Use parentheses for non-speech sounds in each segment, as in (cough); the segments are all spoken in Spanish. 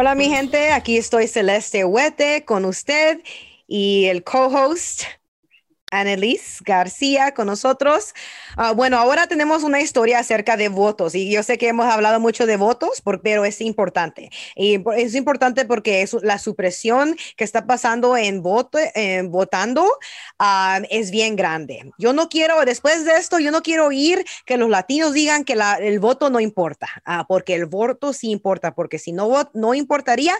Hola mi gente, aquí estoy Celeste Huete con usted y el co-host Annelies García con nosotros. Ah, bueno, ahora tenemos una historia acerca de votos y yo sé que hemos hablado mucho de votos, pero es importante. Y es importante porque es la supresión que está pasando en, voto, en votando ah, es bien grande. Yo no quiero, después de esto, yo no quiero oír que los latinos digan que el voto no importa, uh, porque el voto sí importa, porque si no, no importaría,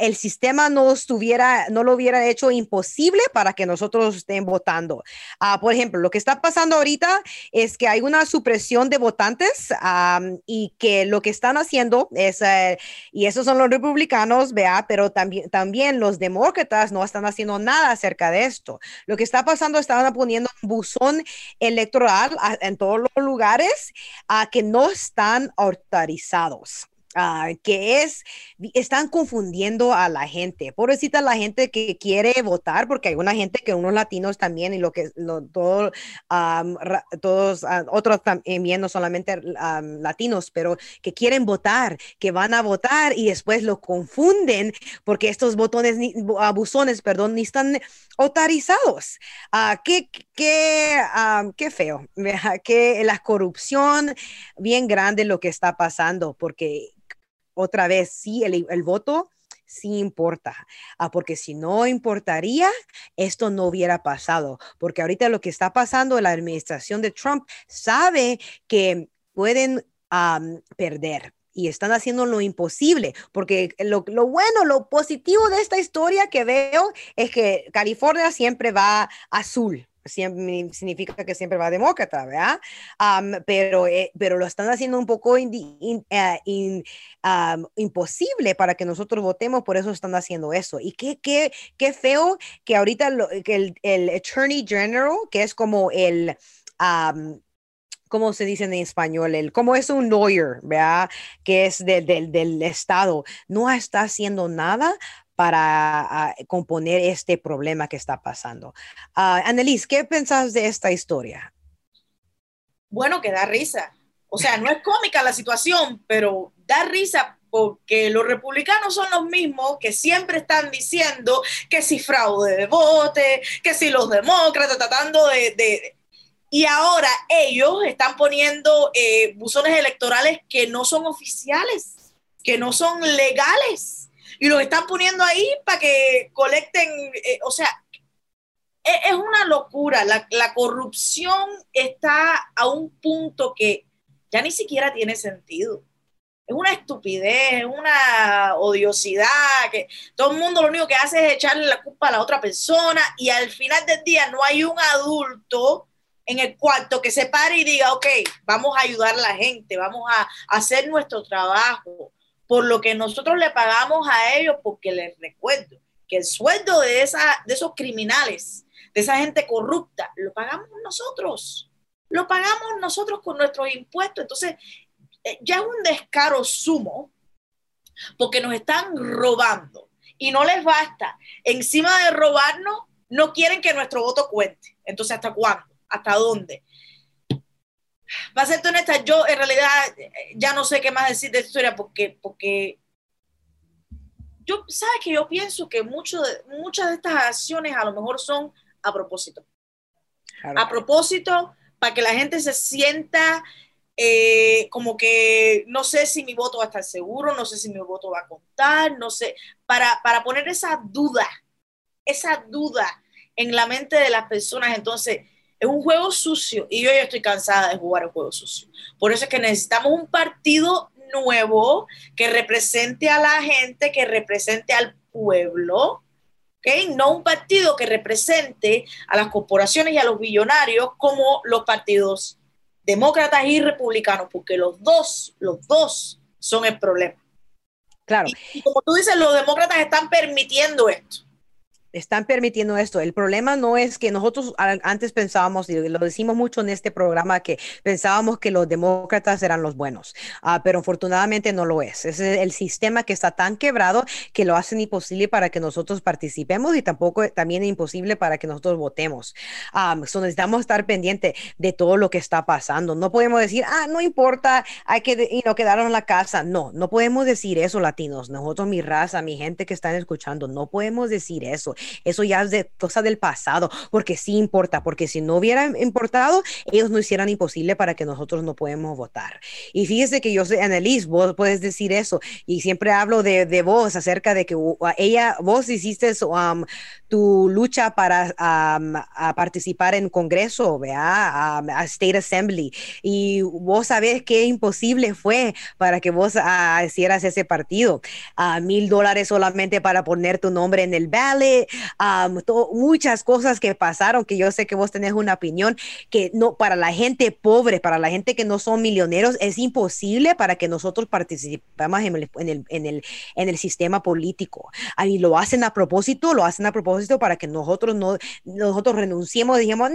el sistema no estuviera, no lo hubiera hecho imposible para que nosotros estén votando Ah, por ejemplo, lo que está pasando ahorita es que hay una supresión de votantes y que lo que están haciendo es, eh, y esos son los republicanos, vea, pero también, también los demócratas no están haciendo nada acerca de esto. Lo que está pasando, están poniendo un buzón electoral en todos los lugares a que no están autorizados. Ah, que es, están confundiendo a la gente. Pobrecita la gente que quiere votar, porque hay una gente que unos latinos también y lo que todos ah, otros también, no solamente latinos, pero que quieren votar, que van a votar y después lo confunden porque estos botones, abusones, perdón, ni están autorizados. Ah, qué, qué, qué feo, (laughs) que la corrupción bien grande lo que está pasando, porque otra vez, sí, el, voto sí importa, ah, porque si no importaría, esto no hubiera pasado, porque ahorita lo que está pasando, la administración de Trump sabe que pueden perder, y están haciendo lo imposible, porque lo, lo, bueno, lo positivo de esta historia que veo es que California siempre va azul, siempre, significa que siempre va demócrata, ¿verdad? pero, eh, pero lo están haciendo un poco eh, imposible para que nosotros votemos, por eso están haciendo eso. Y qué, qué, qué feo que ahorita que el, el, Attorney General, que es como el... ¿cómo se dice en español? El, como es un lawyer, ¿verdad? Que es del Estado, no está haciendo nada para ah, componer este problema que está pasando. Uh, Annelies, ¿qué pensás de esta historia? Bueno, que da risa. O sea, no es cómica la situación, pero da risa porque los republicanos son los mismos que siempre están diciendo que si fraude de vote, que si los demócratas tratando de... y ahora ellos están poniendo eh, buzones electorales que no son oficiales, que no son legales y los están poniendo ahí para que colecten, eh, o sea, e, es, una locura. La, corrupción está a un punto que ya ni siquiera tiene sentido. Es una estupidez, es una odiosidad, que todo el mundo lo único que hace es echarle la culpa a la otra persona y al final del día no hay un adulto en el cuarto que se pare y diga, ok, vamos a ayudar a la gente, vamos a hacer nuestro trabajo por lo que nosotros le pagamos a ellos, porque les recuerdo que el sueldo de, esa, de esos criminales, de esa gente corrupta, lo pagamos nosotros. Lo pagamos nosotros con nuestros impuestos. Entonces, eh, ya es un descaro sumo, porque nos están robando y no les basta. Encima de robarnos, no quieren que nuestro voto cuente. Entonces, ¿hasta cuándo? ¿Hasta dónde? Va a ser honesta, yo en realidad ya no sé qué más decir de esta historia porque, porque yo, ¿sabes que Yo pienso que mucho de, muchas de estas acciones a lo mejor son a propósito. A propósito, para que la gente se sienta eh, como que no sé si mi voto va a estar seguro, no sé si mi voto va a contar, no sé, para, para poner esa duda, esa duda en la mente de las personas. Entonces, es un juego sucio y yo ya estoy cansada de jugar el juego sucio. Por eso es que necesitamos un partido nuevo que represente a la gente, que represente al pueblo, ¿okay? no un partido que represente a las corporaciones y a los billonarios como los partidos demócratas y republicanos, porque los dos, los dos son el problema. Claro. y como tú dices, los demócratas están permitiendo esto. Están permitiendo esto. El problema no es que nosotros antes pensábamos, y lo decimos mucho en este programa, que pensábamos que los demócratas eran los buenos, uh, pero afortunadamente no lo es. Es el sistema que está tan quebrado que lo hacen imposible para que nosotros participemos y tampoco también imposible para que nosotros votemos. Um, necesitamos estar pendiente de todo lo que está pasando. No podemos decir, ah, no importa, hay que y no quedaron en la casa. No, no podemos decir eso, latinos. Nosotros, mi raza, mi gente que están escuchando, no podemos decir eso. Eso ya es de cosa del pasado, porque sí importa, porque si no hubiera importado, ellos no hicieran imposible para que nosotros no podemos votar. Y fíjese que yo sé, Annalise, vos puedes decir eso, y siempre hablo de, vos acerca de que ella, vos hiciste um, tu lucha para um, participar en Congreso, ¿vea? a State Assembly, y vos sabés qué imposible fue para que vos uh, hicieras ese partido. a mil dólares solamente para poner tu nombre en el ballot, muchas cosas que pasaron que yo sé que vos tenés una opinión que no para la gente pobre, para la gente que no son milloneros, es imposible para que nosotros participemos en el, en el, en el, en el sistema político. Y lo hacen a propósito, lo hacen a propósito para que nosotros no nosotros renunciemos, dijimos,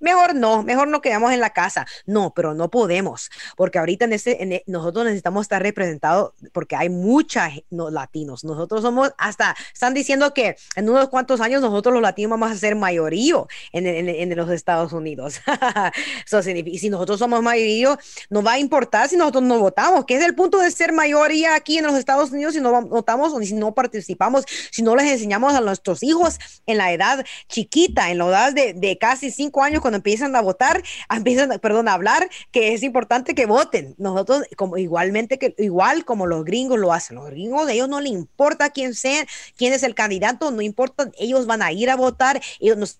mejor no, mejor no quedamos en la casa. No, pero no podemos, porque ahorita en ese, en e, nosotros necesitamos estar representados porque hay muchos no, latinos. Nosotros somos hasta, están diciendo que en unos cuantos años nosotros los latinos vamos a ser mayoría en, en, en los Estados Unidos. (laughs) y si nosotros somos mayoría, no va a importar si nosotros no votamos, que es el punto de ser mayoría aquí en los Estados Unidos si no votamos o si no participamos, si no les enseñamos a nuestros hijos en la edad chiquita, en la edad de, de casi cinco años, cuando empiezan a votar, empiezan, perdón, a hablar, que es importante que voten. Nosotros, como igualmente que igual como los gringos lo hacen, los gringos, de ellos no le importa quién sea, quién es el candidato, no importa, ellos van a ir a votar,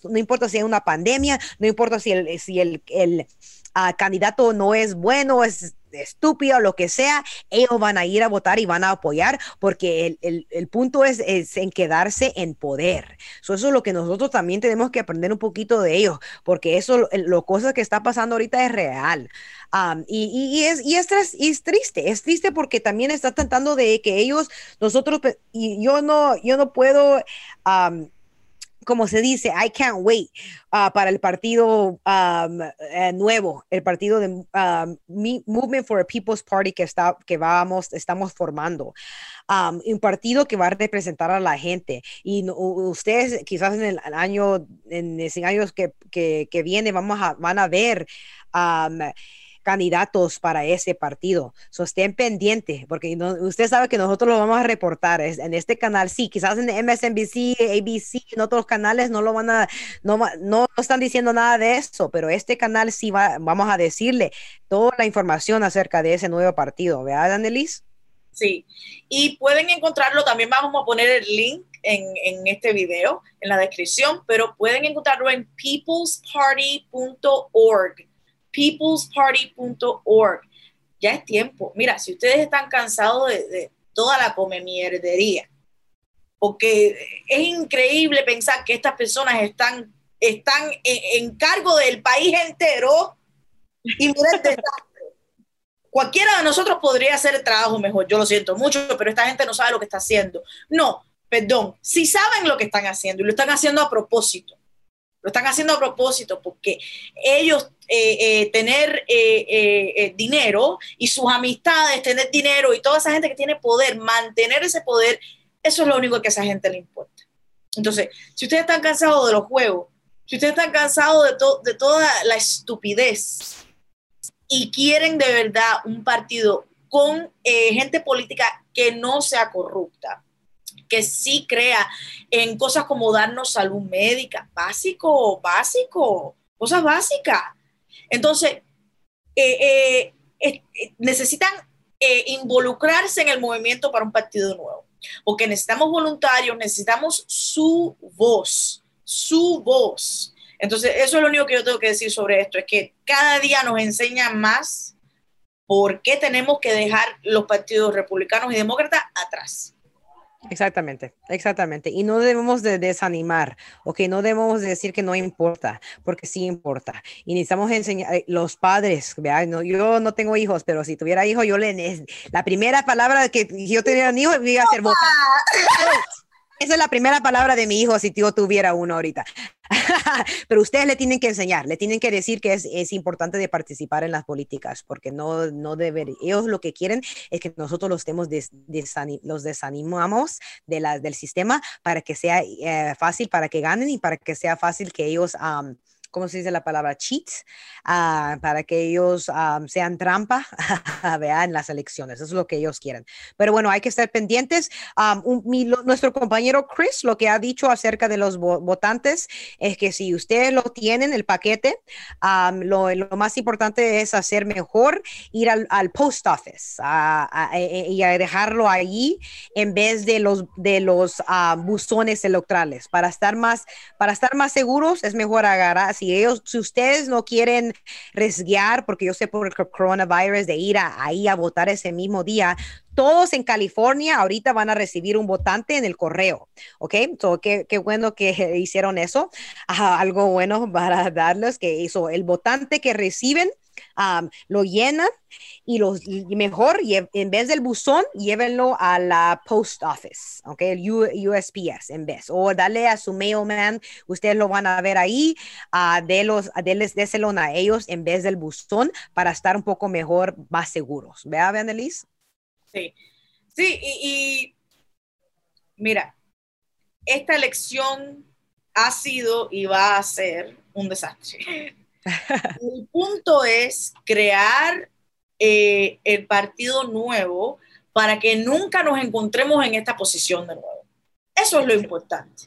no, importa si hay una pandemia, no importa si el, si el, el uh, candidato no es bueno, es estúpido, lo que sea, ellos van a ir a votar y van a apoyar porque el, el, el punto es, en quedarse en poder. eso es lo que nosotros también tenemos que aprender un poquito de ellos, porque eso, lo, cosa que está pasando ahorita es real. Um, y, y, es, y, es, es, triste, es triste porque también está tratando de que ellos, nosotros, y yo no, yo no puedo... Um, como se dice, I can't wait uh, para el partido um, eh, nuevo, el partido de um, Movement for a People's Party que, está, que vamos, estamos formando. Um, un partido que va a representar a la gente. Y ustedes quizás en el año, en ese años que, que, que viene, vamos a, van a ver candidatos para ese partido. So, estén pendientes, porque usted sabe que nosotros lo vamos a reportar en este canal. Sí, quizás en MSNBC, ABC, en otros canales no lo van a, no, no están diciendo nada de eso, pero este canal sí va, vamos a decirle toda la información acerca de ese nuevo partido. ¿Verdad, Annelies? Sí, y pueden encontrarlo, también vamos a poner el link en, en, este video, en la descripción, pero pueden encontrarlo en peoplesparty.org peoplesparty.org. Ya es tiempo. Mira, si ustedes están cansados de, toda la come mierdería, porque es increíble pensar que estas personas están, están en, cargo del país entero y mira el. Cualquiera de nosotros podría hacer el trabajo mejor, yo lo siento mucho, pero esta gente no sabe lo que está haciendo. No, perdón, si saben lo que están haciendo y lo están haciendo a propósito, lo están haciendo a propósito porque ellos eh, eh, tener eh, dinero y sus amistades tener dinero y toda esa gente que tiene poder, mantener ese poder, eso es lo único que a esa gente le importa. Entonces, si ustedes están cansados de los juegos, si ustedes están cansados de, de toda la estupidez y quieren de verdad un partido con gente política que no sea corrupta, que sí crea en cosas como darnos salud médica, básico, básico, cosas básicas. Entonces, eh, eh, necesitan eh, involucrarse en el movimiento para un partido nuevo, porque necesitamos voluntarios, necesitamos su voz, su voz. Entonces, eso es lo único que yo tengo que decir sobre esto, es que cada día nos enseña más por qué tenemos que dejar los partidos republicanos y demócratas atrás. Exactamente, exactamente. Y no debemos de desanimar, ok, no debemos decir que no importa, porque sí importa. Y necesitamos enseñar, eh, los padres, No, yo no tengo hijos, pero si tuviera hijos, yo le, la primera palabra que yo tenía un hijo iba a ser votar. (laughs) Esa es la primera palabra de mi hijo si yo tuviera uno ahorita. (laughs) Pero ustedes le tienen que enseñar, le tienen que decir que es, es importante de participar en las políticas, porque no, no deben, ellos lo que quieren es que nosotros los, estemos los desanimamos de la, del sistema para que sea eh, fácil, para que ganen y para que sea fácil que ellos... ¿cómo se dice la palabra? Cheats, ah, para que ellos ah, sean trampa (laughs) en las elecciones. Eso es lo que ellos quieren. Pero bueno, hay que estar pendientes. Ah, nuestro compañero Chris lo que ha dicho acerca de los votantes es que si ustedes lo tienen, el paquete, lo, lo, más importante es hacer mejor, ir al, al post office e, e, y a dejarlo ahí en vez de los, de los buzones electorales. Para estar, más, para estar más seguros, es mejor agarrar si ellos, si ustedes no quieren resguiar, porque yo sé por el coronavirus de ir ahí a votar ese mismo día, todos en California ahorita van a recibir un votante en el correo, ¿ok? So, qué, qué bueno que (laughs) hicieron eso. algo bueno para darles que hizo el votante que reciben lo llenan y los mejor en vez del buzón llévenlo a la post office, ¿ok? El USPS en vez o dale a su mailman, ustedes lo van a ver ahí, uh, de los déselo a ellos en vez del buzón para estar un poco mejor, más seguros. ¿Vea, Annelies? Sí, sí, y, y mira, esta elección ha sido y va a ser un desastre. El punto es crear eh, el partido nuevo para que nunca nos encontremos en esta posición de nuevo. Eso es lo importante.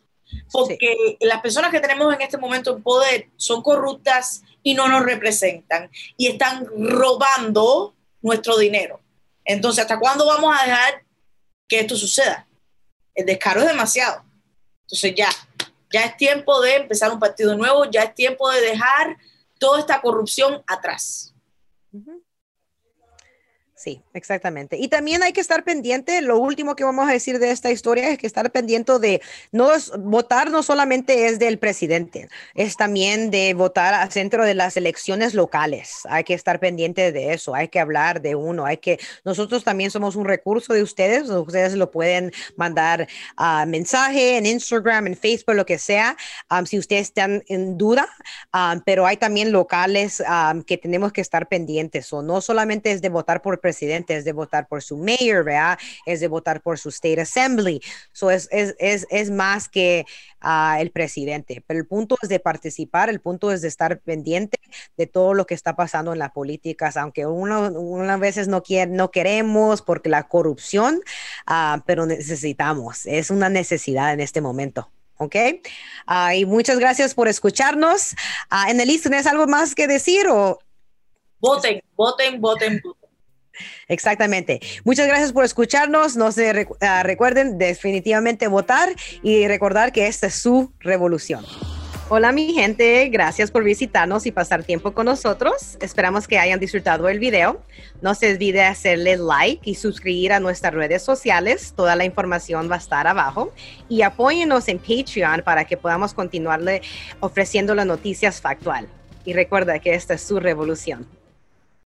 Porque las personas que tenemos en este momento en poder son corruptas y no nos representan y están robando nuestro dinero. Entonces, ¿hasta cuándo vamos a dejar que esto suceda? El descaro es demasiado. Entonces ya, ya es tiempo de empezar un partido nuevo, ya es tiempo de dejar toda esta corrupción atrás. Sí, exactamente. Y también hay que estar pendiente, lo último que vamos a decir de esta historia es que estar pendiente de no votar no solamente es del presidente, es también de votar a centro de las elecciones locales. Hay que estar pendiente de eso, hay que hablar de uno, hay que nosotros también somos un recurso de ustedes, ustedes lo pueden mandar a mensaje en Instagram, en Facebook, lo que sea, um, si ustedes están en duda, um, pero hay también locales um, que tenemos que estar pendientes o no solamente es de votar por presidente presidente, es de votar por su mayor, ¿verdad? Es de votar por su state assembly. So es, es, es, es más que uh, el presidente. Pero el punto es de participar, el punto es de estar pendiente de todo lo que está pasando en las políticas, aunque uno, unas veces no, quiere, no queremos porque la corrupción, uh, pero necesitamos, es una necesidad en este momento. ¿ok? Uh, y muchas gracias por escucharnos. Uh, Enelis, ¿tienes algo más que decir o...? Voten, voten, voten, voten. Exactamente. Muchas gracias por escucharnos. No se ah, recuerden definitivamente votar y recordar que esta es su revolución. Hola mi gente, gracias por visitarnos y pasar tiempo con nosotros. Esperamos que hayan disfrutado el video. No se olvide hacerle like y suscribir a nuestras redes sociales. Toda la información va a estar abajo. Y apóyenos en Patreon para que podamos continuarle ofreciendo las noticias factual. Y recuerda que esta es su revolución.